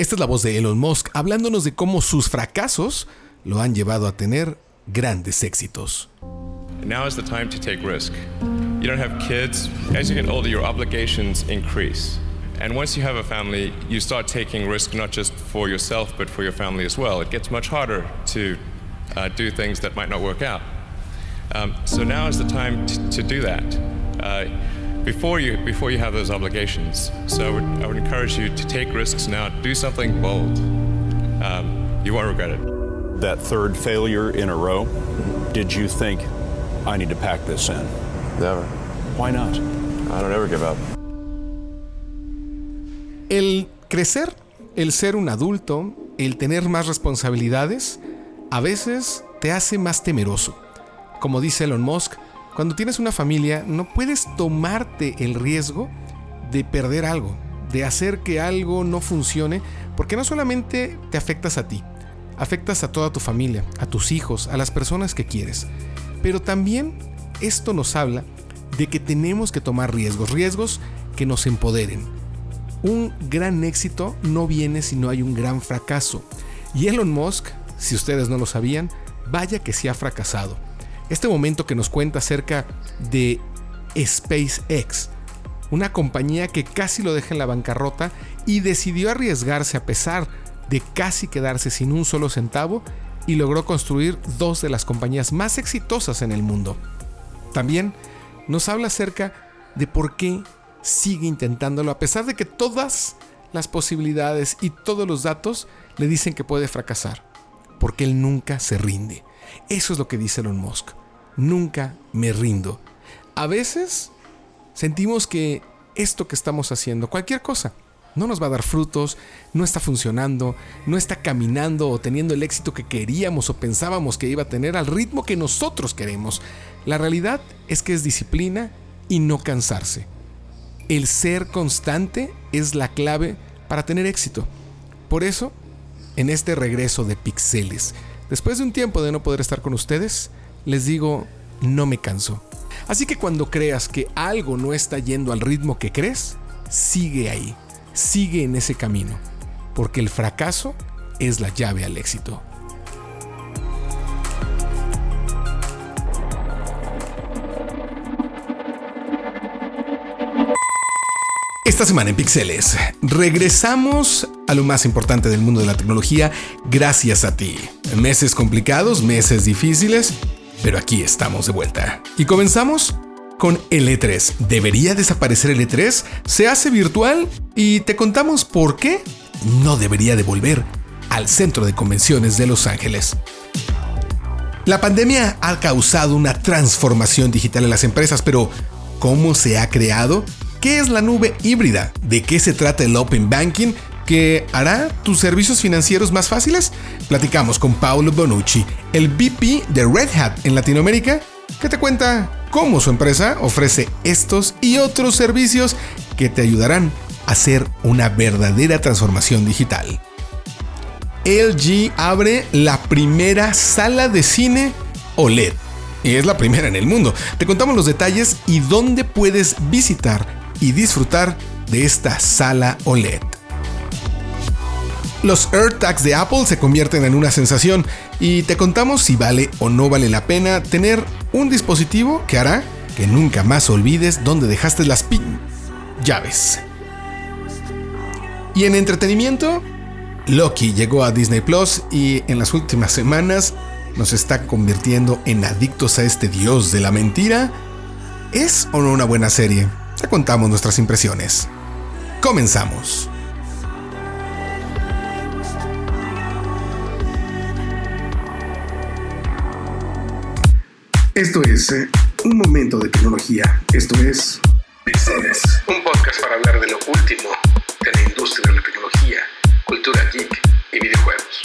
Esta es la voz de Elon Musk hablándonos de cómo sus fracasos lo han llevado a tener grandes éxitos. Now is the time to take risk. You don't have kids. As you get older, your obligations increase. And once you have a family, you start taking risk not just for yourself, but for your family as well. It gets much harder to uh, do things that might not work out. Um, so now is the time to do that. Uh, before you before you have those obligations. So I would, I would encourage you to take risks now. Do something bold. Um, you won't regret it. That third failure in a row. Did you think I need to pack this in? Never. Why not? I don't ever give up. El crecer, el ser un adulto, el tener más responsabilidades, a veces te hace más temeroso. Como dice Elon Musk, cuando tienes una familia no puedes tomarte el riesgo de perder algo, de hacer que algo no funcione, porque no solamente te afectas a ti, afectas a toda tu familia, a tus hijos, a las personas que quieres. Pero también esto nos habla de que tenemos que tomar riesgos, riesgos que nos empoderen. Un gran éxito no viene si no hay un gran fracaso. Y Elon Musk, si ustedes no lo sabían, vaya que sí ha fracasado este momento que nos cuenta acerca de SpaceX, una compañía que casi lo deja en la bancarrota y decidió arriesgarse a pesar de casi quedarse sin un solo centavo y logró construir dos de las compañías más exitosas en el mundo. También nos habla acerca de por qué sigue intentándolo a pesar de que todas las posibilidades y todos los datos le dicen que puede fracasar, porque él nunca se rinde. Eso es lo que dice Elon Musk nunca me rindo. A veces sentimos que esto que estamos haciendo, cualquier cosa, no nos va a dar frutos, no está funcionando, no está caminando o teniendo el éxito que queríamos o pensábamos que iba a tener al ritmo que nosotros queremos. La realidad es que es disciplina y no cansarse. El ser constante es la clave para tener éxito. Por eso, en este regreso de Pixeles, después de un tiempo de no poder estar con ustedes, les digo, no me canso. Así que cuando creas que algo no está yendo al ritmo que crees, sigue ahí, sigue en ese camino, porque el fracaso es la llave al éxito. Esta semana en Pixeles regresamos a lo más importante del mundo de la tecnología gracias a ti. Meses complicados, meses difíciles, pero aquí estamos de vuelta. Y comenzamos con el E3. ¿Debería desaparecer el E3? ¿Se hace virtual? Y te contamos por qué no debería devolver al Centro de Convenciones de Los Ángeles. La pandemia ha causado una transformación digital en las empresas, pero ¿cómo se ha creado? ¿Qué es la nube híbrida? ¿De qué se trata el Open Banking? Que hará tus servicios financieros más fáciles? Platicamos con Paulo Bonucci, el VP de Red Hat en Latinoamérica, que te cuenta cómo su empresa ofrece estos y otros servicios que te ayudarán a hacer una verdadera transformación digital. LG abre la primera sala de cine OLED. Y es la primera en el mundo. Te contamos los detalles y dónde puedes visitar y disfrutar de esta sala OLED. Los AirTags de Apple se convierten en una sensación y te contamos si vale o no vale la pena tener un dispositivo que hará que nunca más olvides dónde dejaste las pin llaves. Y en entretenimiento, Loki llegó a Disney Plus y en las últimas semanas nos está convirtiendo en adictos a este dios de la mentira. ¿Es o no una buena serie? Te contamos nuestras impresiones. Comenzamos. Esto es eh, un momento de tecnología. Esto es Pixeles, un podcast para hablar de lo último de la industria de la tecnología, cultura geek y videojuegos.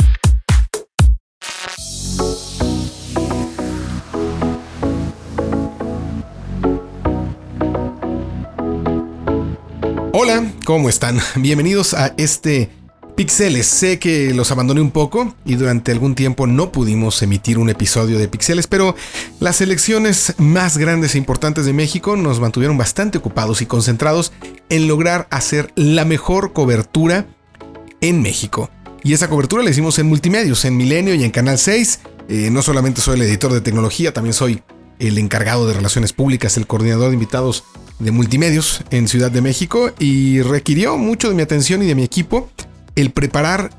Hola, ¿cómo están? Bienvenidos a este Pixeles, sé que los abandoné un poco y durante algún tiempo no pudimos emitir un episodio de Pixeles, pero las elecciones más grandes e importantes de México nos mantuvieron bastante ocupados y concentrados en lograr hacer la mejor cobertura en México. Y esa cobertura la hicimos en Multimedios, en Milenio y en Canal 6. Eh, no solamente soy el editor de tecnología, también soy el encargado de relaciones públicas, el coordinador de invitados de multimedios en Ciudad de México y requirió mucho de mi atención y de mi equipo el preparar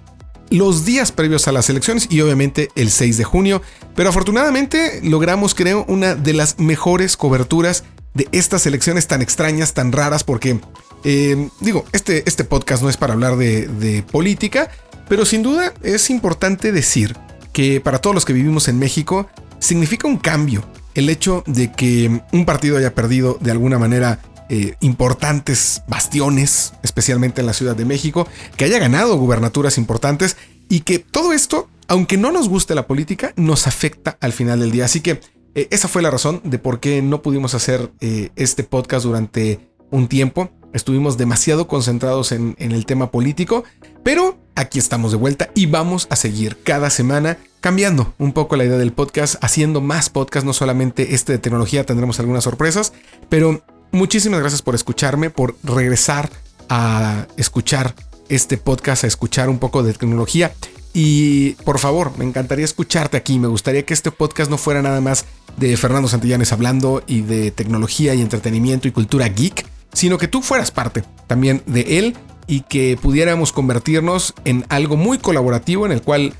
los días previos a las elecciones y obviamente el 6 de junio. Pero afortunadamente logramos, creo, una de las mejores coberturas de estas elecciones tan extrañas, tan raras, porque eh, digo, este, este podcast no es para hablar de, de política, pero sin duda es importante decir que para todos los que vivimos en México significa un cambio el hecho de que un partido haya perdido de alguna manera eh, importantes bastiones, especialmente en la Ciudad de México, que haya ganado gubernaturas importantes y que todo esto, aunque no nos guste la política, nos afecta al final del día. Así que eh, esa fue la razón de por qué no pudimos hacer eh, este podcast durante un tiempo. Estuvimos demasiado concentrados en, en el tema político, pero aquí estamos de vuelta y vamos a seguir cada semana cambiando un poco la idea del podcast, haciendo más podcasts, no solamente este de tecnología, tendremos algunas sorpresas, pero muchísimas gracias por escucharme, por regresar a escuchar este podcast, a escuchar un poco de tecnología. Y por favor, me encantaría escucharte aquí. Me gustaría que este podcast no fuera nada más de Fernando Santillanes hablando y de tecnología y entretenimiento y cultura geek, sino que tú fueras parte también de él y que pudiéramos convertirnos en algo muy colaborativo en el cual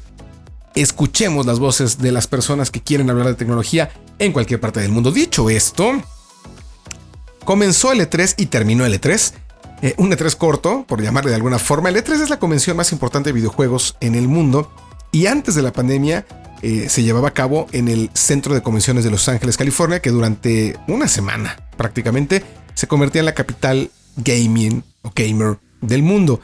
escuchemos las voces de las personas que quieren hablar de tecnología en cualquier parte del mundo. Dicho esto, comenzó el E3 y terminó el E3. Eh, un E3 corto, por llamarle de alguna forma. El E3 es la convención más importante de videojuegos en el mundo y antes de la pandemia eh, se llevaba a cabo en el Centro de Convenciones de Los Ángeles, California, que durante una semana prácticamente se convertía en la capital gaming o gamer del mundo.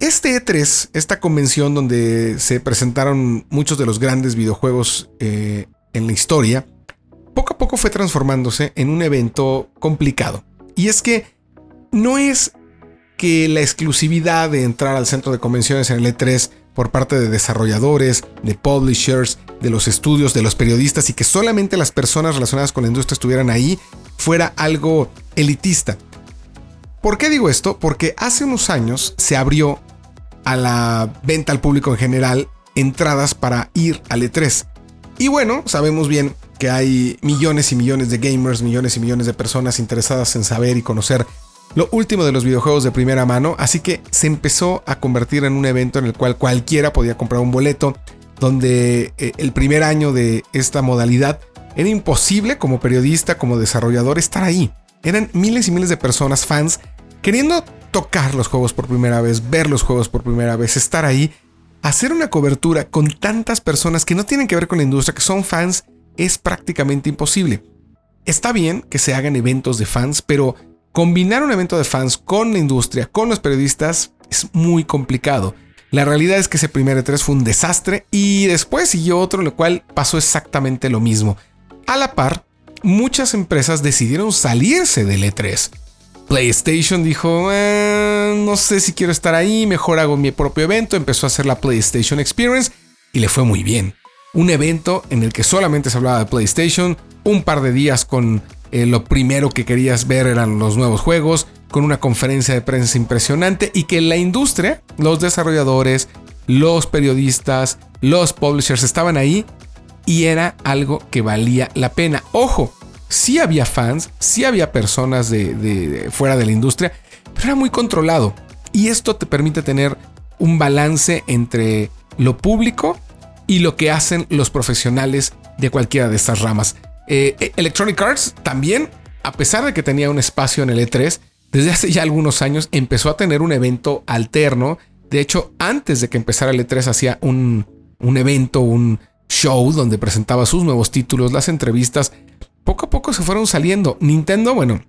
Este E3, esta convención donde se presentaron muchos de los grandes videojuegos eh, en la historia, poco a poco fue transformándose en un evento complicado. Y es que no es que la exclusividad de entrar al centro de convenciones en el E3 por parte de desarrolladores, de publishers, de los estudios, de los periodistas y que solamente las personas relacionadas con la industria estuvieran ahí fuera algo elitista. ¿Por qué digo esto? Porque hace unos años se abrió a la venta al público en general entradas para ir al E3. Y bueno, sabemos bien que hay millones y millones de gamers, millones y millones de personas interesadas en saber y conocer lo último de los videojuegos de primera mano, así que se empezó a convertir en un evento en el cual cualquiera podía comprar un boleto, donde eh, el primer año de esta modalidad era imposible como periodista, como desarrollador estar ahí. Eran miles y miles de personas, fans, queriendo tocar los juegos por primera vez, ver los juegos por primera vez, estar ahí, hacer una cobertura con tantas personas que no tienen que ver con la industria, que son fans, es prácticamente imposible. Está bien que se hagan eventos de fans, pero combinar un evento de fans con la industria, con los periodistas, es muy complicado. La realidad es que ese primer E3 fue un desastre y después siguió otro el cual pasó exactamente lo mismo. A la par, muchas empresas decidieron salirse del E3. PlayStation dijo, eh, no sé si quiero estar ahí, mejor hago mi propio evento, empezó a hacer la PlayStation Experience y le fue muy bien. Un evento en el que solamente se hablaba de PlayStation, un par de días con eh, lo primero que querías ver eran los nuevos juegos, con una conferencia de prensa impresionante y que la industria, los desarrolladores, los periodistas, los publishers estaban ahí y era algo que valía la pena. Ojo, sí había fans, sí había personas de, fuera de la industria, pero era muy controlado. Y esto te permite tener un balance entre lo público y lo que hacen los profesionales de cualquiera de estas ramas. Eh, e, Electronic Arts también, a pesar de que tenía un espacio en el E3, desde hace ya algunos años empezó a tener un evento alterno. De hecho, antes de que empezara el E3 hacía un, un evento, un, show donde presentaba sus nuevos títulos, las entrevistas, poco a poco se fueron saliendo. Nintendo, bueno,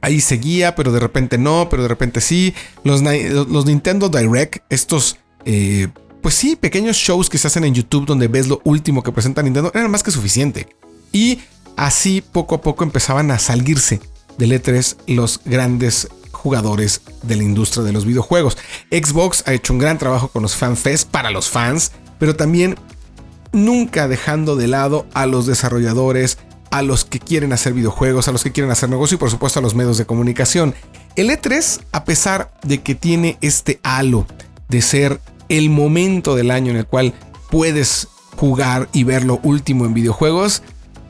ahí seguía, pero de repente no, pero de repente sí. Los, los Nintendo Direct, estos, eh, pues sí, pequeños shows que se hacen en YouTube donde ves lo último que presenta Nintendo, eran más que suficiente. Y así poco a poco empezaban a salirse del E3 los grandes jugadores de la industria de los videojuegos. Xbox ha hecho un gran trabajo con los FanFest para los fans, pero también nunca dejando de lado a los desarrolladores, a los que quieren hacer videojuegos, a los que quieren hacer negocio y por supuesto a los medios de comunicación. El E3, a pesar de que tiene este halo de ser el momento del año en el cual puedes jugar y ver lo último en videojuegos,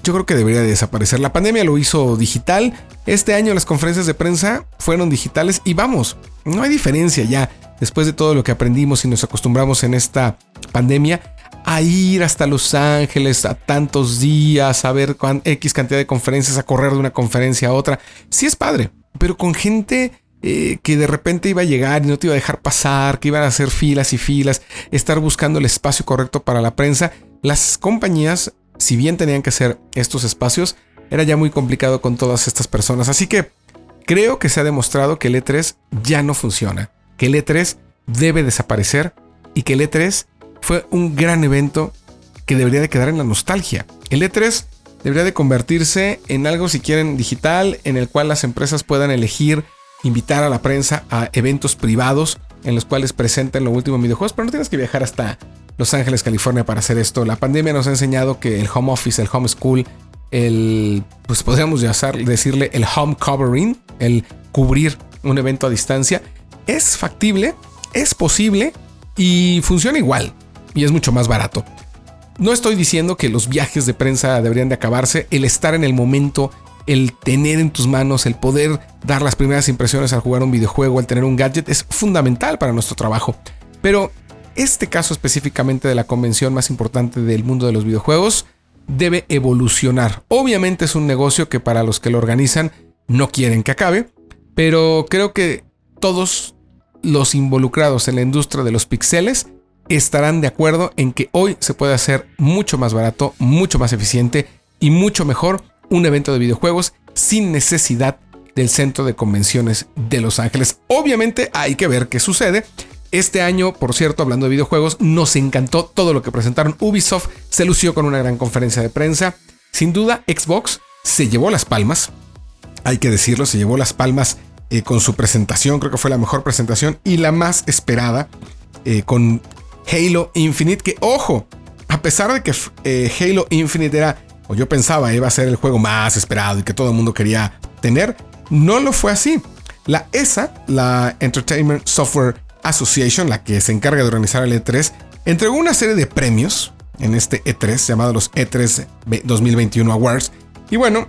yo creo que debería desaparecer. La pandemia lo hizo digital. Este año las conferencias de prensa fueron digitales y vamos, no hay diferencia ya después de todo lo que aprendimos y nos acostumbramos en esta pandemia a ir hasta Los Ángeles a tantos días, a ver X cantidad de conferencias, a correr de una conferencia a otra. Sí es padre, pero con gente eh, que de repente iba a llegar y no te iba a dejar pasar, que iban a hacer filas y filas, estar buscando el espacio correcto para la prensa. Las compañías, si bien tenían que hacer estos espacios, era ya muy complicado con todas estas personas. Así que creo que se ha demostrado que el E3 ya no funciona, que el E3 debe desaparecer y que el E3 fue un gran evento que debería de quedar en la nostalgia. El E3 debería de convertirse en algo, si quieren, digital, en el cual las empresas puedan elegir invitar a la prensa a eventos privados en los cuales presenten lo último en videojuegos, pero no tienes que viajar hasta Los Ángeles, California para hacer esto. La pandemia nos ha enseñado que el home office, el home school, el, pues podríamos decirle el home covering, el cubrir un evento a distancia, es factible, es posible y funciona igual y es mucho más barato. No estoy diciendo que los viajes de prensa deberían de acabarse, el estar en el momento, el tener en tus manos, el poder dar las primeras impresiones al jugar un videojuego, al tener un gadget, es fundamental para nuestro trabajo. Pero este caso específicamente de la convención más importante del mundo de los videojuegos debe evolucionar. Obviamente es un negocio que para los que lo organizan no quieren que acabe, pero creo que todos los involucrados en la industria de los pixeles estarán de acuerdo en que hoy se puede hacer mucho más barato, mucho más eficiente y mucho mejor un evento de videojuegos sin necesidad del centro de convenciones de Los Ángeles. Obviamente hay que ver qué sucede. Este año, por cierto, hablando de videojuegos, nos encantó todo lo que presentaron. Ubisoft se lució con una gran conferencia de prensa. Sin duda, Xbox se llevó las palmas. Hay que decirlo, se llevó las palmas eh, con su presentación. Creo que fue la mejor presentación y la más esperada eh, con Halo Infinite. Que ojo, a pesar de que eh, Halo Infinite era, o yo pensaba, iba a ser el juego más esperado y que todo el mundo quería tener, no lo fue así. La ESA, la Entertainment Software Association, la que se encarga de organizar el E3, entregó una serie de premios en este E3 llamado los E3 2021 Awards. Y bueno,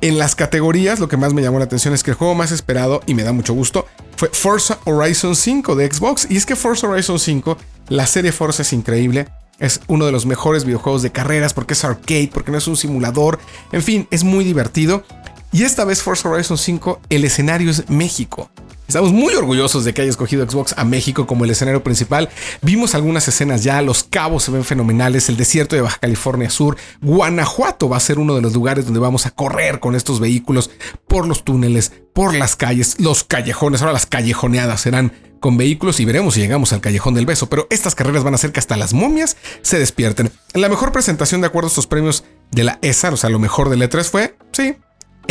en las categorías, lo que más me llamó la atención es que el juego más esperado, y me da mucho gusto, fue Forza Horizon 5 de Xbox. Y es que Forza Horizon 5, la serie Forza es increíble. Es uno de los mejores videojuegos de carreras porque es arcade, porque no es un simulador. En fin, es muy divertido. Y esta vez Forza Horizon 5, el escenario es México. Estamos muy orgullosos de que haya escogido Xbox a México como el escenario principal. Vimos algunas escenas ya, los cabos se ven fenomenales, el desierto de Baja California Sur, Guanajuato va a ser uno de los lugares donde vamos a correr con estos vehículos por los túneles, por las calles, los callejones, ahora las callejoneadas serán con vehículos y veremos si llegamos al callejón del beso, pero estas carreras van a hacer que hasta las momias se despierten. La mejor presentación de acuerdo a estos premios de la ESA, o sea, lo mejor del E3 fue, sí,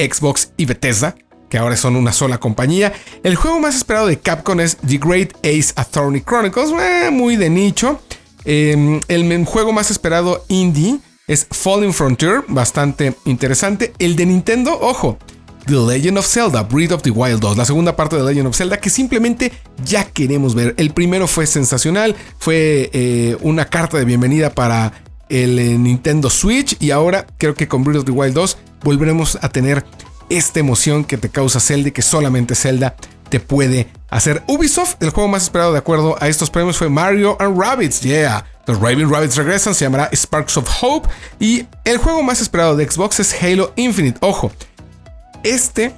Xbox y Bethesda que ahora son una sola compañía. El juego más esperado de Capcom es The Great Ace Attorney Chronicles, eh, muy de nicho. Em, el juego más esperado indie es Falling Frontier, bastante interesante. El de Nintendo, ojo, The Legend of Zelda, Breath of the Wild 2, la segunda parte de The Legend of Zelda que simplemente ya queremos ver. El primero fue sensacional, fue eh, una carta de bienvenida para el eh, Nintendo Switch y ahora creo que con Breath of the Wild 2 volveremos a tener esta emoción que te causa Zelda y que solamente Zelda te puede hacer. Ubisoft, el juego más esperado de acuerdo a estos premios fue Mario and Rabbits. Yeah, los Raven Rabbits regresan, se llamará Sparks of Hope. Y el juego más esperado de Xbox es Halo Infinite. Ojo, este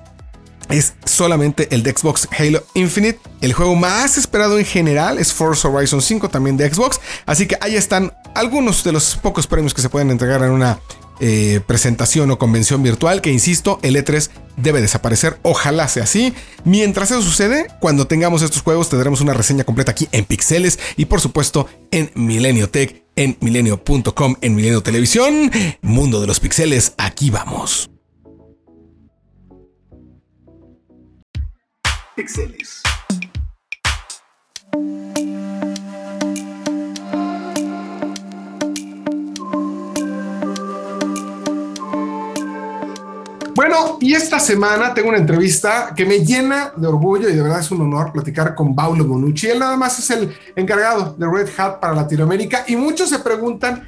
es solamente el de Xbox Halo Infinite. El juego más esperado en general es Forza Horizon 5, también de Xbox. Así que ahí están algunos de los pocos premios que se pueden entregar en una eh, presentación o convención virtual que, insisto, el E3 debe desaparecer. Ojalá sea así. Mientras eso sucede, cuando tengamos estos juegos tendremos una reseña completa aquí en Pixeles y por supuesto en Milenio Tech, en milenio.com, en Milenio Televisión. Mundo de los Pixeles, aquí vamos. Pixeles. Bueno, Bueno, y esta semana tengo una entrevista que me llena de orgullo y de verdad es un honor platicar con Paulo Bonucci. Él nada más es el encargado de Red Hat para Latinoamérica y muchos se preguntan,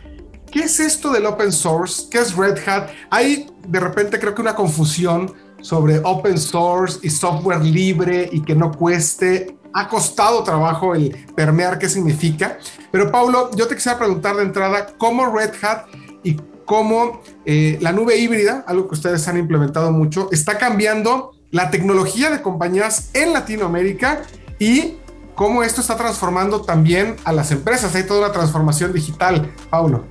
¿qué es esto del open source? ¿Qué es Red Hat? Hay de repente creo que una confusión sobre open source y software libre y que no cueste. Ha costado trabajo el permear qué significa. Pero Paulo, yo te quisiera preguntar de entrada, ¿cómo Red Hat y cómo eh, la nube híbrida, algo que ustedes han implementado mucho, está cambiando la tecnología de compañías en Latinoamérica y cómo esto está transformando también a las empresas. Hay toda una transformación digital, Paulo.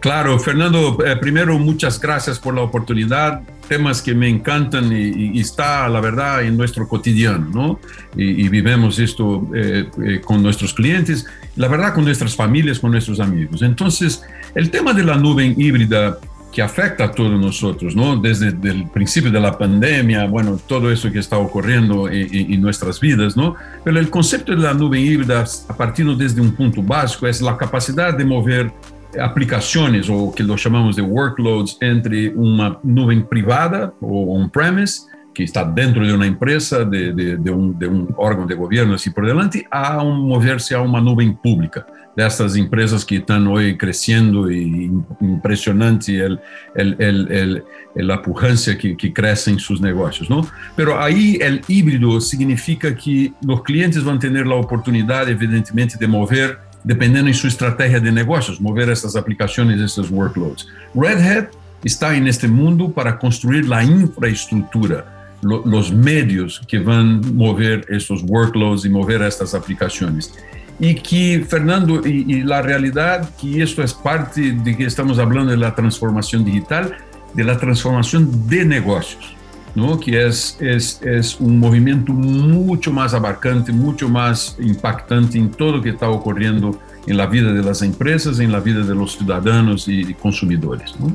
Claro, Fernando, eh, primero muchas gracias por la oportunidad. Temas que me encantan y, está, la verdad, en nuestro cotidiano, ¿no? Y, vivimos esto eh, eh, con nuestros clientes, la verdad, con nuestras familias, con nuestros amigos. Entonces, el tema de la nube híbrida que afecta a todos nosotros, ¿no? Desde el principio de la pandemia, bueno, todo eso que está ocurriendo en, en, nuestras vidas, ¿no? Pero el concepto de la nube híbrida, a partir desde un punto básico, es la capacidad de mover aplicaciones o que lo llamamos de workloads entre una nube privada o on-premise que está dentro de una empresa, de, de, un, de, un, órgano de gobierno así por delante, a un, moverse a una nube pública, de estas empresas que están hoy creciendo y impresionante el, el, el, la pujancia que, que, crece en sus negocios. ¿no? Pero ahí el híbrido significa que los clientes van a tener la oportunidad, evidentemente, de mover dependendo en su estrategia de negocios, mover estas aplicaciones, estos workloads. Red Hat está en este mundo para construir la infraestructura, lo, los medios que van a mover estos workloads y mover estas aplicaciones. Y que, Fernando, y, y la realidad que esto es parte de que estamos hablando de la transformación digital, de la transformación de negocios. ¿No? que es, es, es, un movimiento mucho más abarcante, mucho más impactante en todo lo que está ocurriendo en la vida de las empresas, en la vida de los ciudadanos y consumidores. ¿no?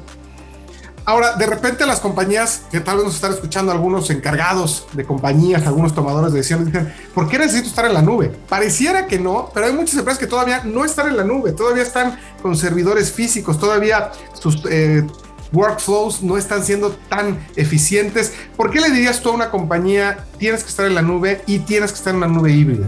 Ahora, de repente las compañías, que tal vez nos están escuchando algunos encargados de compañías, algunos tomadores de decisiones, dicen, ¿por qué necesito estar en la nube? Pareciera que no, pero hay muchas empresas que todavía no están en la nube, todavía están con servidores físicos, todavía sus eh, workflows no están siendo tan eficientes. ¿Por qué le dirías tú a una compañía, tienes que estar en la nube y tienes que estar en una nube híbrida?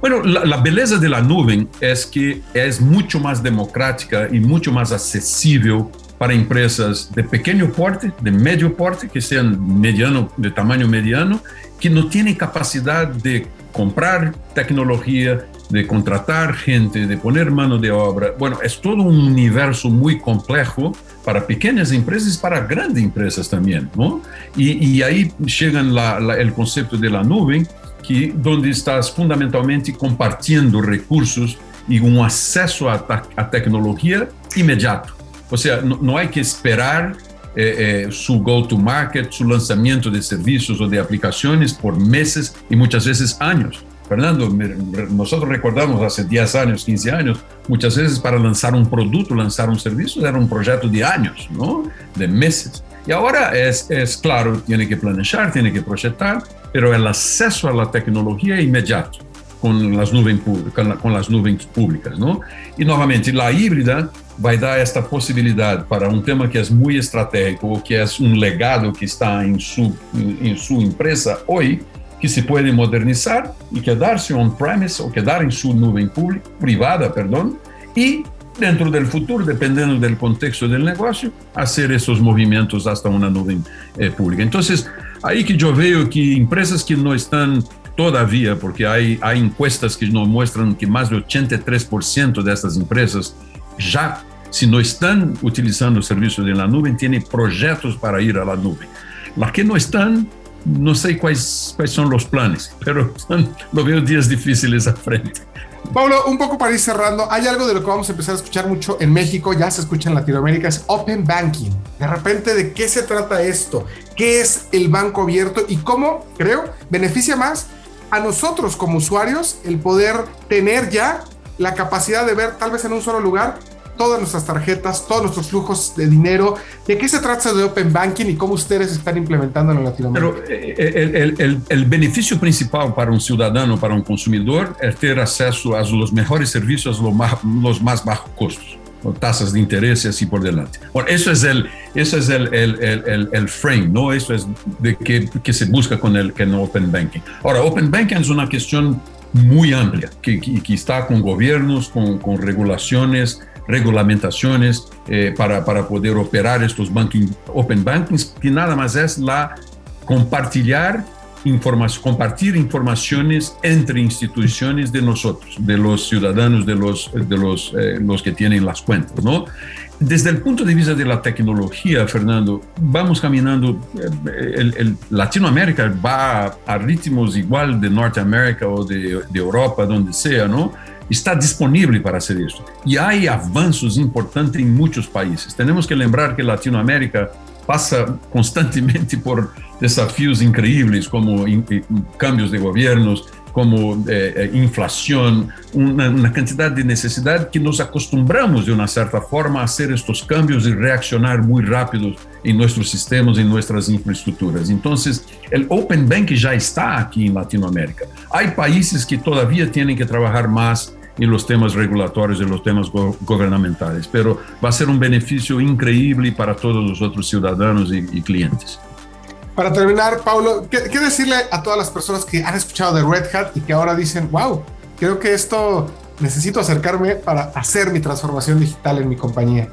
Bueno, la, belleza de la nube es que es mucho más democrática y mucho más accesible para empresas de pequeño porte, de medio porte, que sean mediano, de tamaño mediano, que no tienen capacidad de comprar tecnología, de contratar gente, de poner mano de obra. Bueno, es todo un universo muy complejo para pequeñas empresas y para grandes empresas también, ¿no? Y, y ahí llega la, la, el concepto de la nube, que donde estás fundamentalmente compartiendo recursos y un acceso a, a tecnología inmediato. O sea, no, no hay que esperar eh, eh, su go-to-market, su lanzamiento de servicios o de aplicaciones por meses y muchas veces años. Fernando, nosotros recordamos hace 10 años, 15 años, muchas veces para lanzar un producto, lanzar un servicio, era un proyecto de años, ¿no? De meses. Y ahora es, claro, tiene que planear, tiene que proyectar, pero el acceso a la tecnología es inmediato con las nubes, con, públicas, ¿no? Y nuevamente, la híbrida va a dar esta posibilidad para un tema que es muy estratégico, que es un legado que está en su empresa hoy, que se puede modernizar y quedarse on-premise o quedar en su nube pública, privada, perdón, y dentro del futuro, dependiendo del contexto del negocio, hacer esos movimientos hasta una nube eh, pública. Entonces, ahí que yo veo que empresas que no están todavía, porque hay encuestas que nos muestran que más de 83% de estas empresas ya, si no están utilizando el servicio de la nube, tienen proyectos para ir a la nube. Las que no están, no sé cuáles, cuáles son los planes, pero son, lo veo días difíciles a frente. Pablo, un poco para ir cerrando, hay algo de lo que vamos a empezar a escuchar mucho en México, ya se escucha en Latinoamérica, es Open Banking. De repente, ¿de qué se trata esto? ¿Qué es el banco abierto y cómo, creo, beneficia más a nosotros como usuarios el poder tener ya la capacidad de ver tal vez en un solo lugar todas nuestras tarjetas, todos nuestros flujos de dinero. ¿De qué se trata de Open Banking y cómo ustedes están implementando en Latinoamérica? Pero eh, el, el, el, el, beneficio principal para un ciudadano, para un consumidor, es tener acceso a los mejores servicios los más, los más bajos costos. tasas de interés y así por delante. Bueno, eso es el, eso es el, el, el, el frame, ¿no? Eso es de que, que, se busca con el, con Open Banking. Ahora, Open Banking es una cuestión muy amplia, que, que, está con gobiernos, con, con regulaciones, regulamentaciones eh, para, para poder operar estos banking, Open Bankings, que nada más es la información, compartir informaciones entre instituciones de nosotros, de los ciudadanos, de los, de los, eh, los que tienen las cuentas, ¿no? Desde el punto de vista de la tecnología, Fernando, vamos caminando, eh, el, el Latinoamérica va a ritmos igual de Norteamérica o de, de Europa, donde sea, ¿no? Está disponible para hacer esto. Y hay avances importantes en muchos países. Tenemos que lembrar que Latinoamérica pasa constantemente por desafíos increíbles como in, in, cambios de gobiernos, como eh, eh, inflación, una, una, cantidad de necesidad que nos acostumbramos de una cierta forma a hacer estos cambios y reaccionar muy rápido en nuestros sistemas, en nuestras infraestructuras. Entonces, el Open Bank ya está aquí en Latinoamérica. Hay países que todavía tienen que trabajar más en los temas regulatorios, en los temas go gubernamentales, pero va a ser un beneficio increíble para todos los otros ciudadanos y, y clientes. Para terminar, Paulo, ¿qué, ¿qué, decirle a todas las personas que han escuchado de Red Hat y que ahora dicen, wow, creo que esto necesito acercarme para hacer mi transformación digital en mi compañía?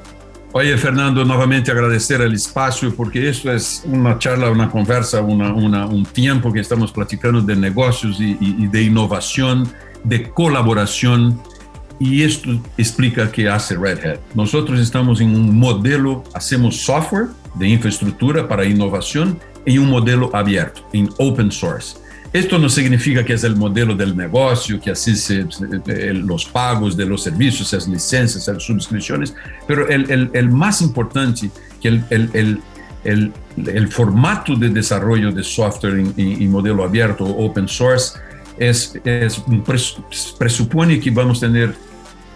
Oye, Fernando, nuevamente agradecer el espacio porque esto es una charla, una conversa, una, una, un tiempo que estamos platicando de negocios y, y, y de innovación, de colaboración y esto explica qué hace Red Hat. Nosotros estamos en un modelo, hacemos software de infraestructura para innovación en un modelo abierto, en open source. Esto no significa que es el modelo del negocio, que así los pagos de los servicios, las licencias, las suscripciones, pero el, el, el más importante, que el, el, formato de desarrollo de software en, en modelo abierto, open source, es, es, presupone que vamos a tener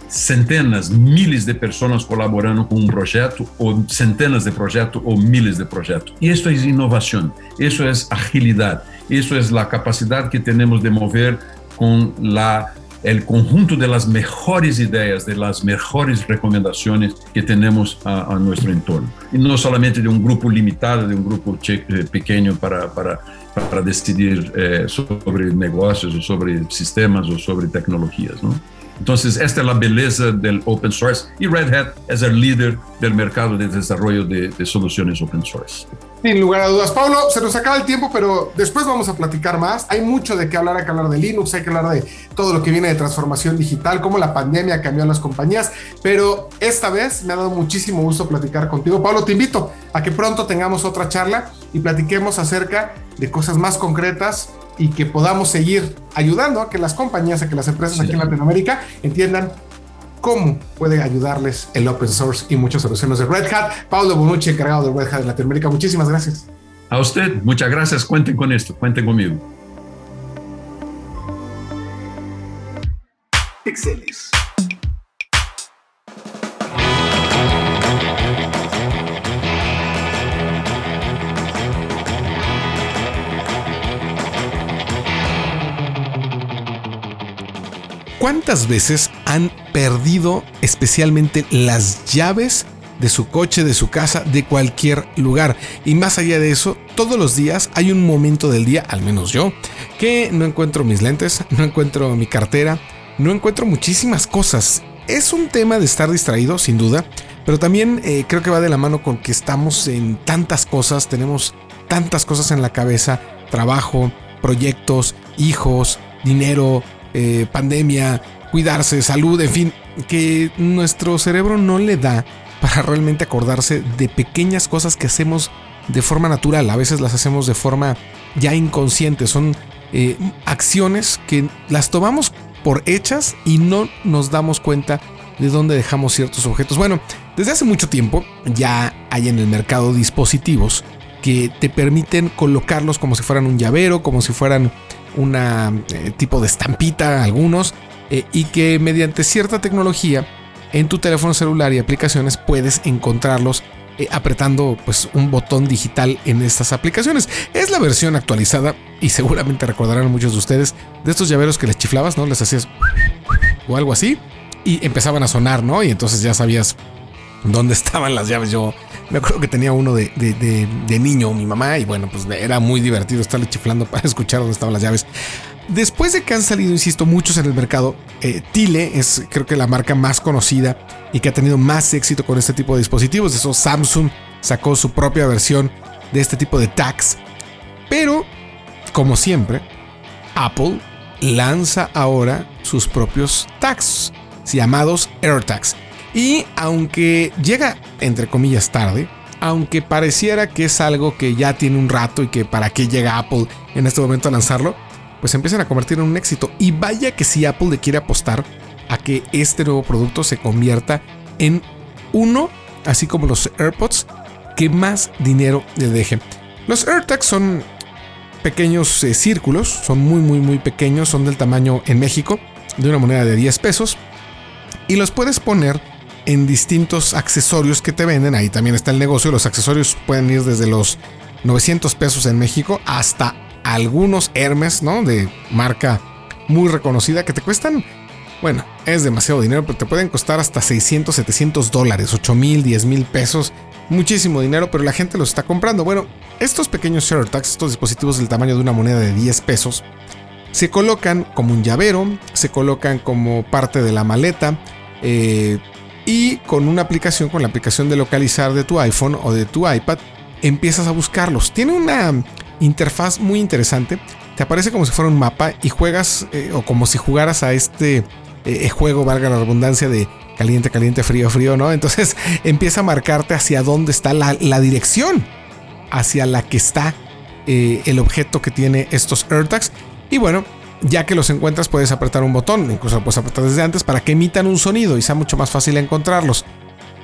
centenas, miles de personas colaborando con un proyecto o centenas de proyectos o miles de proyectos. Y esto es innovación, eso es agilidad, eso es la capacidad que tenemos de mover con la el conjunto de las mejores ideas, de las mejores recomendaciones que tenemos a, a nuestro entorno. Y no solamente de un grupo limitado, de un grupo pequeño para, para, para decidir eh, sobre negocios o sobre sistemas o sobre tecnologías, ¿no? Entonces, esta es la belleza del open source y Red Hat es el líder del mercado de desarrollo de, de, soluciones open source. Sin lugar a dudas. Pablo, se nos acaba el tiempo, pero después vamos a platicar más. Hay mucho de qué hablar, hay que hablar de Linux, hay que hablar de todo lo que viene de transformación digital, cómo la pandemia cambió a las compañías, pero esta vez me ha dado muchísimo gusto platicar contigo. Pablo, te invito a que pronto tengamos otra charla y platiquemos acerca de cosas más concretas y que podamos seguir ayudando a que las compañías, a que las empresas aquí en Latinoamérica entiendan cómo puede ayudarles el open source y muchas soluciones de Red Hat. Paulo Bonucci, encargado de Red Hat en Latinoamérica, muchísimas gracias. A usted, muchas gracias. Cuenten con esto, cuenten conmigo. Pixeles. ¿Cuántas veces han perdido especialmente las llaves de su coche, de su casa, de cualquier lugar? Y más allá de eso, todos los días hay un momento del día, al menos yo, que no encuentro mis lentes, no encuentro mi cartera, no encuentro muchísimas cosas. Es un tema de estar distraído, sin duda, pero también eh, creo que va de la mano con que estamos en tantas cosas, tenemos tantas cosas en la cabeza, trabajo, proyectos, hijos, dinero, eh, pandemia, cuidarse, salud, en fin, que nuestro cerebro no le da para realmente acordarse de pequeñas cosas que hacemos de forma natural, a veces las hacemos de forma ya inconsciente, son eh, acciones que las tomamos por hechas y no nos damos cuenta de dónde dejamos ciertos objetos. Bueno, desde hace mucho tiempo ya hay en el mercado dispositivos que te permiten colocarlos como si fueran un llavero, como si fueran una eh, tipo de estampita algunos eh, y que mediante cierta tecnología en tu teléfono celular y aplicaciones puedes encontrarlos eh, apretando pues un botón digital en estas aplicaciones. Es la versión actualizada y seguramente recordarán muchos de ustedes de estos llaveros que les chiflabas, ¿no? Les hacías o algo así. y empezaban a sonar, ¿no? Y entonces ya sabías dónde estaban las llaves. Yo me acuerdo que tenía uno de, de, niño, mi mamá, y bueno, pues era muy divertido estarle chiflando para escuchar dónde estaban las llaves. Después de que han salido, insisto, muchos en el mercado, eh, Tile es creo que la marca más conocida y que ha tenido más éxito con este tipo de dispositivos. De eso Samsung sacó su propia versión de este tipo de tags. Pero, como siempre, Apple lanza ahora sus propios tags, llamados AirTags. Y aunque llega, entre comillas, tarde, aunque pareciera que es algo que ya tiene un rato y que para qué llega Apple en este momento a lanzarlo, pues empiezan a convertir en un éxito. Y vaya que si Apple le quiere apostar a que este nuevo producto se convierta en uno, así como los AirPods, que más dinero le deje. Los AirTags son pequeños eh, círculos, son muy muy muy pequeños, son del tamaño en México de una moneda de 10 pesos y los puedes poner en distintos accesorios que te venden. Ahí también está el negocio. Los accesorios pueden ir desde los 900 pesos en México hasta algunos Hermes, ¿no? De marca muy reconocida que te cuestan, bueno, es demasiado dinero, pero te pueden costar hasta 600, 700 dólares, 8 mil, 10 mil pesos. Muchísimo dinero, pero la gente los está comprando. Bueno, estos pequeños AirTags, estos dispositivos del tamaño de una moneda de 10 pesos, se colocan como un llavero, se colocan como parte de la maleta eh, y con una aplicación, con la aplicación de localizar de tu iPhone o de tu iPad, empiezas a buscarlos. Tiene una interfaz muy interesante. Te aparece como si fuera un mapa y juegas eh, o como si jugaras a este eh, juego, valga la redundancia, de caliente, caliente, frío, frío, ¿no? Entonces empieza a marcarte hacia dónde está la, dirección hacia la que está el objeto que tiene estos AirTags. Y bueno, ya que los encuentras puedes apretar un botón, incluso puedes apretar desde antes para que emitan un sonido y sea mucho más fácil encontrarlos.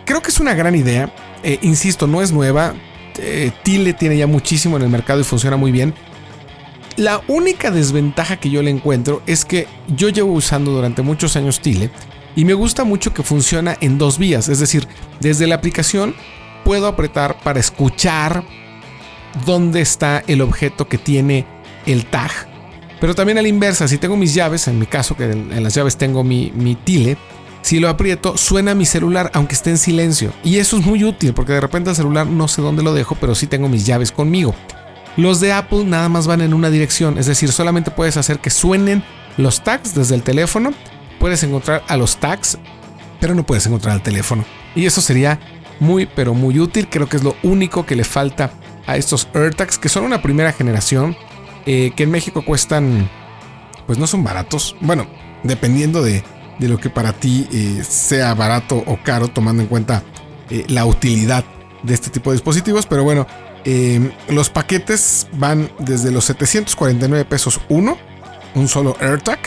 Creo que es una gran idea, eh, insisto, no es nueva, eh, Tile tiene ya muchísimo en el mercado y funciona muy bien. La única desventaja que yo le encuentro es que yo llevo usando durante muchos años Tile y me gusta mucho que funciona en dos vías, es decir, desde la aplicación puedo apretar para escuchar dónde está el objeto que tiene el tag pero también a la inversa, si tengo mis llaves, en mi caso que en, las llaves tengo mi, mi tile, si lo aprieto suena mi celular aunque esté en silencio. Y eso es muy útil porque de repente el celular no sé dónde lo dejo, pero sí tengo mis llaves conmigo. Los de Apple nada más van en una dirección, es decir, solamente puedes hacer que suenen los tags desde el teléfono. Puedes encontrar a los tags, pero no puedes encontrar al teléfono. Y eso sería muy, pero muy útil. Creo que es lo único que le falta a estos AirTags, que son una primera generación eh, que en México cuestan, pues no son baratos. Bueno, dependiendo de, lo que para ti eh, sea barato o caro, tomando en cuenta eh, la utilidad de este tipo de dispositivos. Pero bueno, los paquetes van desde los 749 pesos uno, un solo AirTag,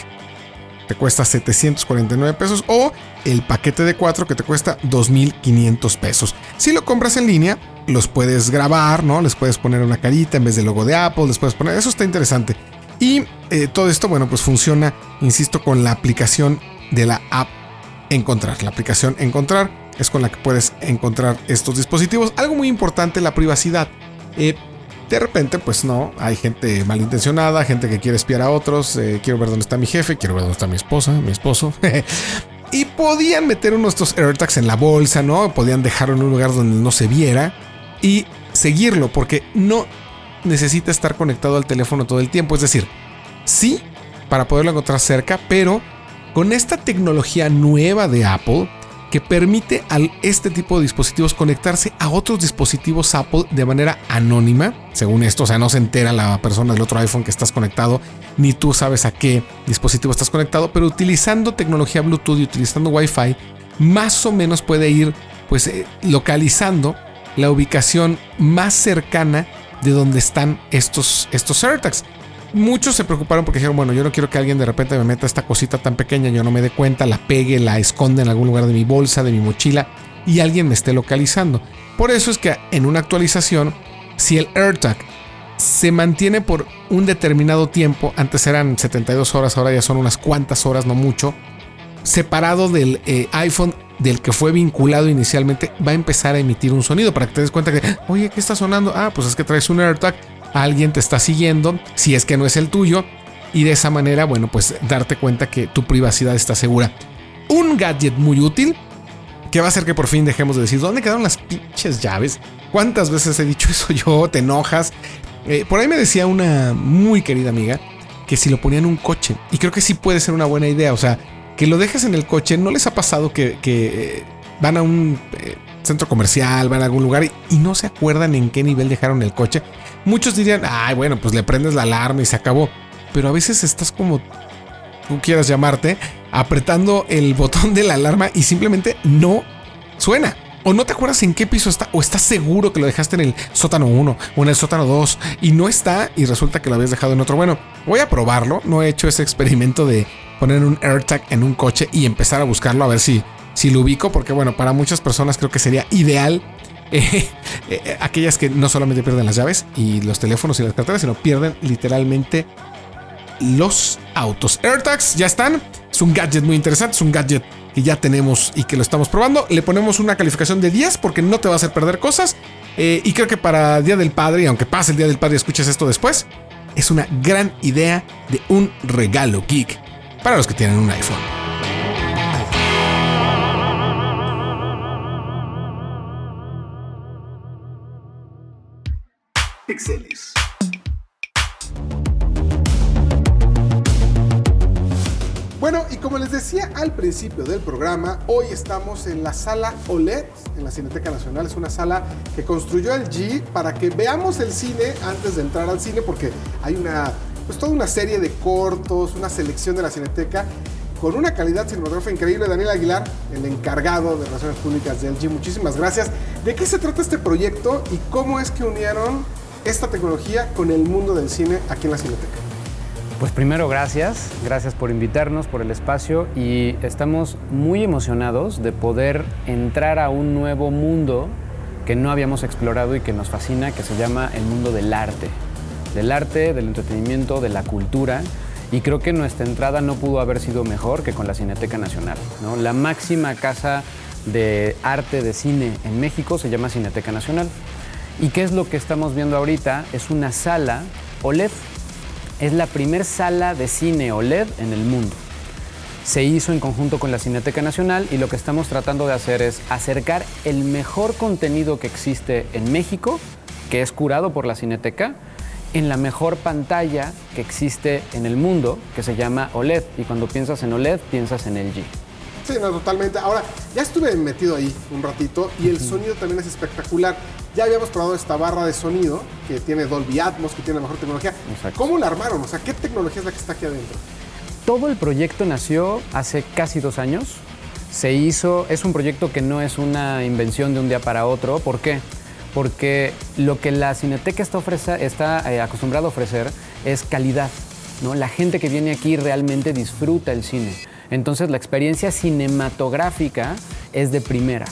te cuesta 749 pesos o el paquete de 4 que te cuesta 2500 pesos. Si lo compras en línea, los puedes grabar, ¿no? Les puedes poner una carita en vez del logo de Apple, les puedes poner, eso está interesante. Y eh, todo esto, bueno, pues funciona, insisto, con la aplicación de la app Encontrar. La aplicación Encontrar es con la que puedes encontrar estos dispositivos. Algo muy importante, la privacidad. Eh, de repente, pues no, hay gente malintencionada, gente que quiere espiar a otros, eh, quiero ver dónde está mi jefe, quiero ver dónde está mi esposa, mi esposo. y podían meter uno de estos AirTags en la bolsa, ¿no? Podían dejarlo en un lugar donde no se viera y seguirlo, porque no necesita estar conectado al teléfono todo el tiempo. Es decir, sí, para poderlo encontrar cerca, pero con esta tecnología nueva de Apple, que permite a este tipo de dispositivos conectarse a otros dispositivos Apple de manera anónima, según esto, o sea, no se entera la persona del otro iPhone que estás conectado, ni tú sabes a qué dispositivo estás conectado, pero utilizando tecnología Bluetooth y utilizando Wi-Fi, más o menos puede ir pues eh, localizando la ubicación más cercana de donde están estos, estos AirTags. Muchos se preocuparon porque dijeron, bueno, yo no quiero que alguien de repente me meta esta cosita tan pequeña, yo no me dé cuenta, la pegue, la esconde en algún lugar de mi bolsa, de mi mochila y alguien me esté localizando. Por eso es que en una actualización, si el AirTag se mantiene por un determinado tiempo, antes eran 72 horas, ahora ya son unas cuantas horas, no mucho, separado del eh, iPhone del que fue vinculado inicialmente, va a empezar a emitir un sonido para que te des cuenta que, oye, ¿qué está sonando? Ah, pues es que traes un AirTag, alguien te está siguiendo, si es que no es el tuyo, y de esa manera, bueno, pues darte cuenta que tu privacidad está segura. un gadget muy útil que va a hacer que por fin dejemos de decir, ¿dónde quedaron las pinches llaves? ¿Cuántas veces he dicho eso yo? ¿Te enojas? Eh, por ahí me decía una muy querida amiga que si lo ponía en un coche, y creo que sí puede ser una buena idea, o sea, que lo dejes en el coche, ¿no les ha pasado que, eh, van a un eh, centro comercial, van a algún lugar y, no se acuerdan en qué nivel dejaron el coche? Muchos dirían, ay, bueno, pues le prendes la alarma y se acabó, pero a veces estás como tú quieras llamarte, apretando el botón de la alarma y simplemente no suena. O no te acuerdas en qué piso está, o estás seguro que lo dejaste en el sótano 1 o en el sótano 2 y no está y resulta que lo habías dejado en otro. Bueno, voy a probarlo. No he hecho ese experimento de poner un AirTag en un coche y empezar a buscarlo a ver si, si lo ubico, porque bueno, para muchas personas creo que sería ideal. Eh, eh, aquellas que no solamente pierden las llaves y los teléfonos y las carteras, sino pierden literalmente los autos. AirTags ya están. Es un gadget muy interesante. Es un gadget que ya tenemos y que lo estamos probando. Le ponemos una calificación de 10 porque no te va a hacer perder cosas. Eh, y creo que para Día del Padre, aunque pase el Día del Padre y escuches esto después, es una gran idea de un regalo geek para los que tienen un iPhone. Bueno, y como les decía al principio del programa, hoy estamos en la sala OLED, en la Cineteca Nacional. Es una sala que construyó el G para que veamos el cine antes de entrar al cine, porque hay una, pues toda una serie de cortos, una selección de la Cineteca con una calidad cinematográfica increíble. Daniel Aguilar, el encargado de Relaciones Públicas del G, muchísimas gracias. ¿De qué se trata este proyecto y cómo es que unieron esta tecnología con el mundo del cine aquí en la Cineteca? Pues primero gracias, gracias por invitarnos, por el espacio y estamos muy emocionados de poder entrar a un nuevo mundo que no habíamos explorado y que nos fascina, que se llama el mundo del arte. Del arte, del entretenimiento, de la cultura. Y creo que nuestra entrada no pudo haber sido mejor que con la Cineteca Nacional. ¿no? La máxima casa de arte de cine en México se llama Cineteca Nacional. ¿Y qué es lo que estamos viendo ahorita? Es una sala OLED es la primer sala de cine OLED en el mundo. Se hizo en conjunto con la Cineteca Nacional y lo que estamos tratando de hacer es acercar el mejor contenido que existe en México, que es curado por la Cineteca, en la mejor pantalla que existe en el mundo, que se llama OLED. Y cuando piensas en OLED, piensas en LG. Sí, no, totalmente. Ahora, ya estuve metido ahí un ratito y el sonido también es espectacular. Ya habíamos probado esta barra de sonido que tiene Dolby Atmos, que tiene la mejor tecnología. ¿Cómo la armaron? O sea, ¿qué tecnología es la que está aquí adentro? Todo el proyecto nació hace casi dos años. Se hizo, es un proyecto que no es una invención de un día para otro. ¿Por qué? Porque lo que la Cineteca está, ofrece, está eh, acostumbrada a ofrecer es calidad. ¿no? La gente que viene aquí realmente disfruta el cine. Entonces la experiencia cinematográfica es de primera.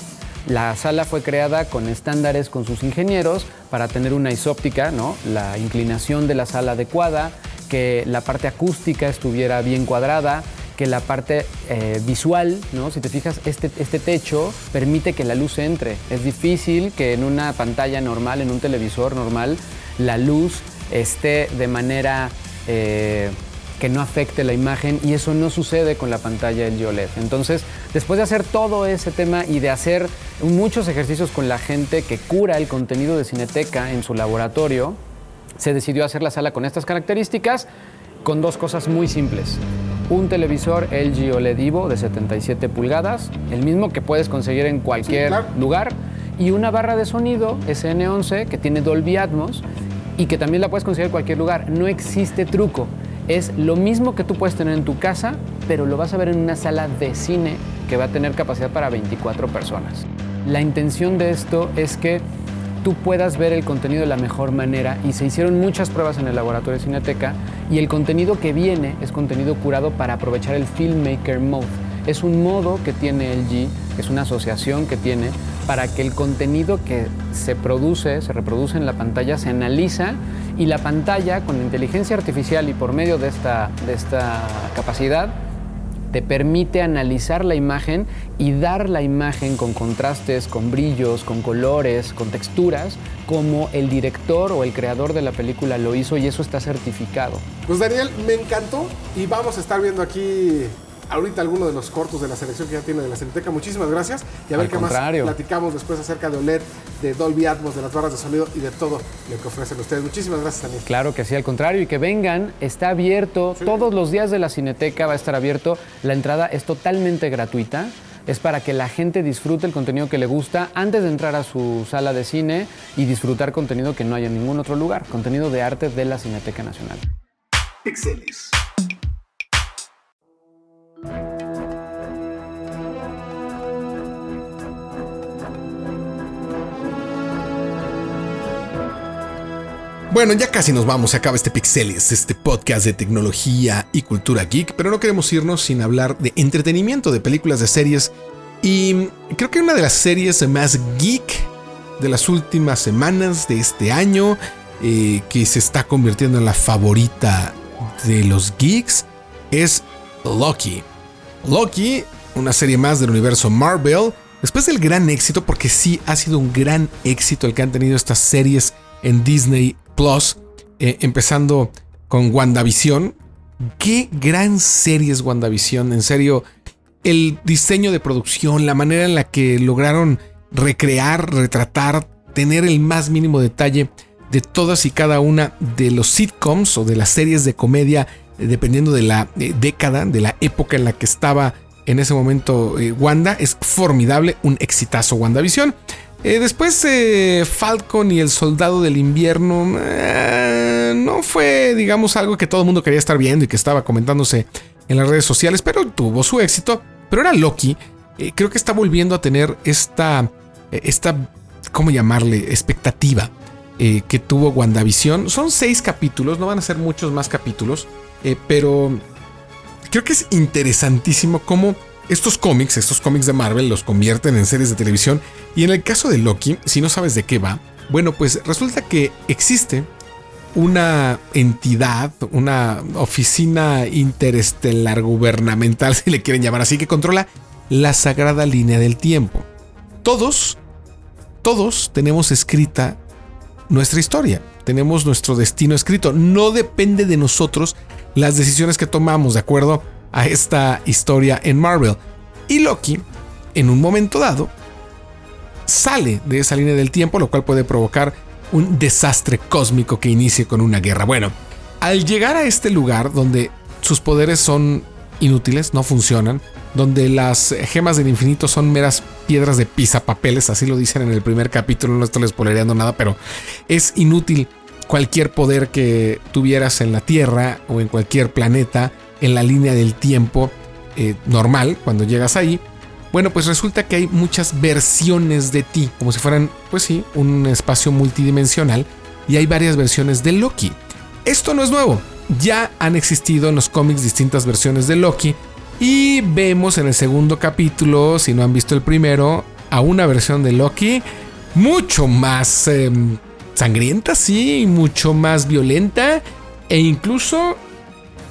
La sala fue creada con estándares con sus ingenieros para tener una isóptica, ¿no? la inclinación de la sala adecuada, que la parte acústica estuviera bien cuadrada, que la parte eh, visual, ¿no? si te fijas, este, este techo permite que la luz entre. Es difícil que en una pantalla normal, en un televisor normal, la luz esté de manera eh, que no afecte la imagen y eso no sucede con la pantalla del OLED. Entonces, después de hacer todo ese tema y de hacer muchos ejercicios con la gente que cura el contenido de Cineteca en su laboratorio, se decidió hacer la sala con estas características con dos cosas muy simples. Un televisor LG OLED Evo de 77 pulgadas, el mismo que puedes conseguir en cualquier lugar, y una barra de sonido SN11 que tiene Dolby Atmos y que también la puedes conseguir en cualquier lugar. No existe truco es lo mismo que tú puedes tener en tu casa, pero lo vas a ver en una sala de cine que va a tener capacidad para 24 personas. La intención de esto es que tú puedas ver el contenido de la mejor manera y se hicieron muchas pruebas en el laboratorio de Cineteca y el contenido que viene es contenido curado para aprovechar el Filmmaker Mode. Es un modo que tiene LG, es una asociación que tiene para que el contenido que se produce, se reproduce en la pantalla, se analiza y la pantalla con inteligencia artificial y por medio de esta, de esta capacidad te permite analizar la imagen y dar la imagen con contrastes, con brillos, con colores, con texturas, como el director o el creador de la película lo hizo y eso está certificado. Pues Daniel, me encantó y vamos a estar viendo aquí ahorita alguno de los cortos de la selección que ya tiene de la Cineteca. Muchísimas gracias. Y a ver Al qué contrario. más platicamos después acerca de OLED, de Dolby Atmos, de las barras de sonido y de todo lo que ofrecen ustedes. Muchísimas gracias también. Claro que sí, al contrario, y que vengan, está abierto, todos los días de la Cineteca va a estar abierto, la entrada es totalmente gratuita, es para que la gente disfrute el contenido que le gusta antes de entrar a su sala de cine y disfrutar contenido que no hay en ningún otro lugar, contenido de arte de la Cineteca Nacional. Pixeles. Bueno, ya casi nos vamos, se acaba este Pixeles, este podcast de tecnología y cultura geek, pero no queremos irnos sin hablar de entretenimiento, de películas, de series. Y creo que una de las series más geek de las últimas semanas de este año, eh, que se está convirtiendo en la favorita de los geeks, es Loki. Loki, una serie más del universo Marvel, después del gran éxito, porque sí ha sido un gran éxito el que han tenido estas series en Disney Plus, eh, empezando con WandaVision. Qué gran serie es WandaVision, en serio. El diseño de producción, la manera en la que lograron recrear, retratar, tener el más mínimo detalle de todas y cada una de los sitcoms o de las series de comedia, eh, dependiendo de la eh, década, de la época en la que estaba en ese momento Wanda. Es formidable, un exitazo WandaVision. Eh, después eh, Falcon y el Soldado del Invierno eh, no fue, digamos, algo que todo el mundo quería estar viendo y que estaba comentándose en las redes sociales, pero tuvo su éxito. Pero era Loki. creo que está volviendo a tener esta, esta ¿cómo llamarle? Expectativa que tuvo WandaVision. Son seis capítulos, no van a ser muchos más capítulos, pero creo que es interesantísimo cómo estos cómics, estos cómics de Marvel, los convierten en series de televisión. Y en el caso de Loki, si no sabes de qué va, bueno, pues resulta que existe una entidad, una oficina interestelar gubernamental, si le quieren llamar así, que controla la sagrada línea del tiempo. Todos, todos tenemos escrita nuestra historia, tenemos nuestro destino escrito. No depende de nosotros las decisiones que tomamos de acuerdo a esta historia en Marvel. Y Loki, en un momento dado, sale de esa línea del tiempo, lo cual puede provocar un desastre cósmico que inicie con una guerra. Bueno, al llegar a este lugar donde sus poderes son inútiles, no funcionan, donde las gemas del infinito son meras piedras de pisapapeles, así lo dicen en el primer capítulo, no estoy spoilereando nada, pero es inútil cualquier poder que tuvieras en la Tierra o en cualquier planeta en la línea del tiempo eh, normal cuando llegas ahí. Bueno, pues resulta que hay muchas versiones de ti, como si fueran, pues sí, un espacio multidimensional, y hay varias versiones de Loki. Esto no es nuevo, ya han existido en los cómics distintas versiones de Loki, y vemos en el segundo capítulo, si no han visto el primero, a una versión de Loki mucho más eh, sangrienta, sí, mucho más violenta, e incluso,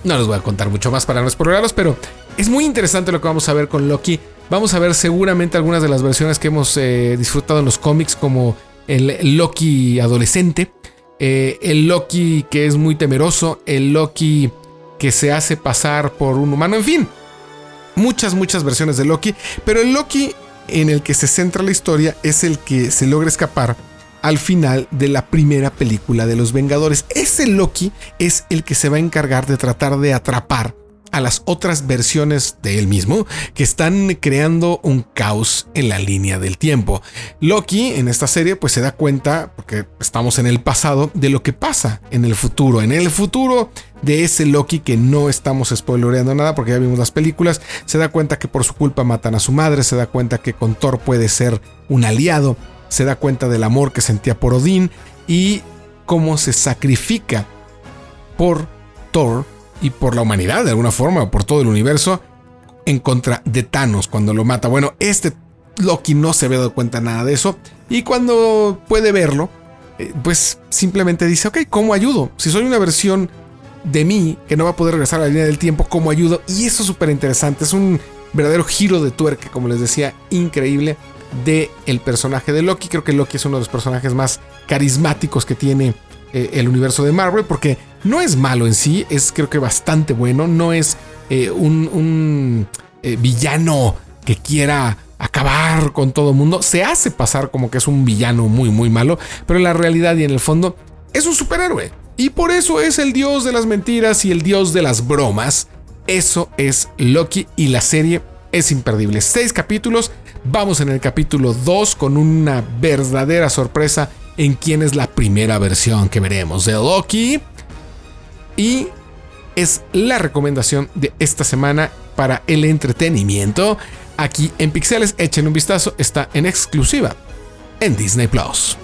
no les voy a contar mucho más para no spoilerarlos, pero es muy interesante lo que vamos a ver con Loki. Vamos a ver seguramente algunas de las versiones que hemos eh, disfrutado en los cómics, como el Loki adolescente, eh, el Loki que es muy temeroso, el Loki que se hace pasar por un humano, en fin, muchas, muchas versiones de Loki, pero el Loki en el que se centra la historia es el que se logra escapar al final de la primera película de los Vengadores. Ese Loki es el que se va a encargar de tratar de atrapar a las otras versiones de él mismo que están creando un caos en la línea del tiempo. Loki en esta serie pues se da cuenta, porque estamos en el pasado, de lo que pasa en el futuro. En el futuro de ese Loki que no estamos spoilereando nada porque ya vimos las películas, se da cuenta que por su culpa matan a su madre, se da cuenta que con Thor puede ser un aliado, se da cuenta del amor que sentía por Odín y cómo se sacrifica por Thor y por la humanidad de alguna forma, o por todo el universo, en contra de Thanos cuando lo mata. Bueno, este Loki no se había dado cuenta nada de eso y cuando puede verlo, eh, pues simplemente dice, ok, ¿cómo ayudo? Si soy una versión de mí que no va a poder regresar a la línea del tiempo, ¿cómo ayudo? Y eso es súper interesante, es un verdadero giro de tuerca, como les decía, increíble de el personaje de Loki. Creo que Loki es uno de los personajes más carismáticos que tiene eh, el universo de Marvel porque no es malo en sí, es creo que bastante bueno, no es eh, un, eh, villano que quiera acabar con todo el mundo. Se hace pasar como que es un villano muy, muy malo, pero en la realidad y en el fondo es un superhéroe. Y por eso es el dios de las mentiras y el dios de las bromas. Eso es Loki y la serie es imperdible. Seis capítulos. Vamos en el capítulo 2 con una verdadera sorpresa en quién es la primera versión que veremos de Loki. Y es la recomendación de esta semana para el entretenimiento. Aquí en Pixeles, echen un vistazo, está en exclusiva en Disney Plus.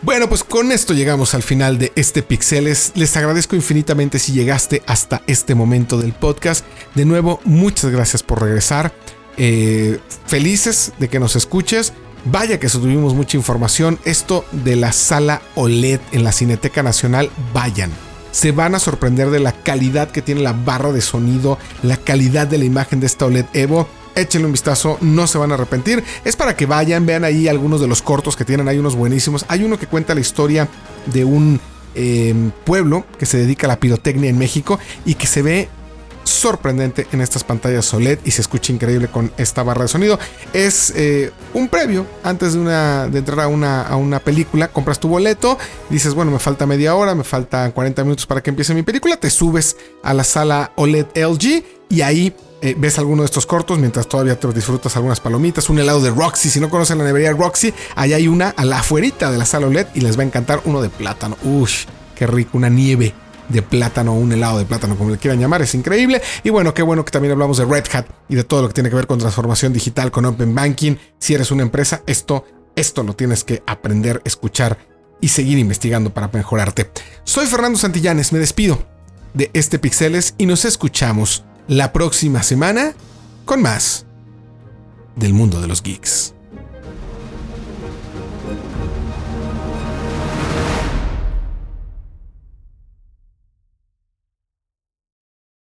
Bueno, pues con esto llegamos al final de este Pixeles. Les agradezco infinitamente si llegaste hasta este momento del podcast. De nuevo, muchas gracias por regresar. Eh, felices de que nos escuches. Vaya que tuvimos mucha información. Esto de la sala OLED en la Cineteca Nacional, vayan. Se van a sorprender de la calidad que tiene la barra de sonido, la calidad de la imagen de esta OLED Evo. Échenle un vistazo, no se van a arrepentir. Es para que vayan, vean ahí algunos de los cortos que tienen, hay unos buenísimos. Hay uno que cuenta la historia de un eh, pueblo que se dedica a la pirotecnia en México y que se ve sorprendente en estas pantallas OLED y se escucha increíble con esta barra de sonido. Es eh, un previo antes de, una, de entrar a una, a una película. Compras tu boleto, dices, bueno, me falta media hora, me faltan 40 minutos para que empiece mi película. Te subes a la sala OLED LG y ahí eh, ves alguno de estos cortos mientras todavía te disfrutas algunas palomitas, un helado de Roxy. Si no conocen la nevería Roxy, ahí hay una a la afuerita de la sala OLED y les va a encantar uno de plátano. Uy, qué rico, una nieve de plátano, un helado de plátano, como le quieran llamar, es increíble. Y bueno, qué bueno que también hablamos de Red Hat y de todo lo que tiene que ver con transformación digital, con Open Banking. Si eres una empresa, esto, esto lo tienes que aprender, escuchar y seguir investigando para mejorarte. Soy Fernando Santillanes, me despido de este Pixeles y nos escuchamos la próxima semana con más del mundo de los geeks.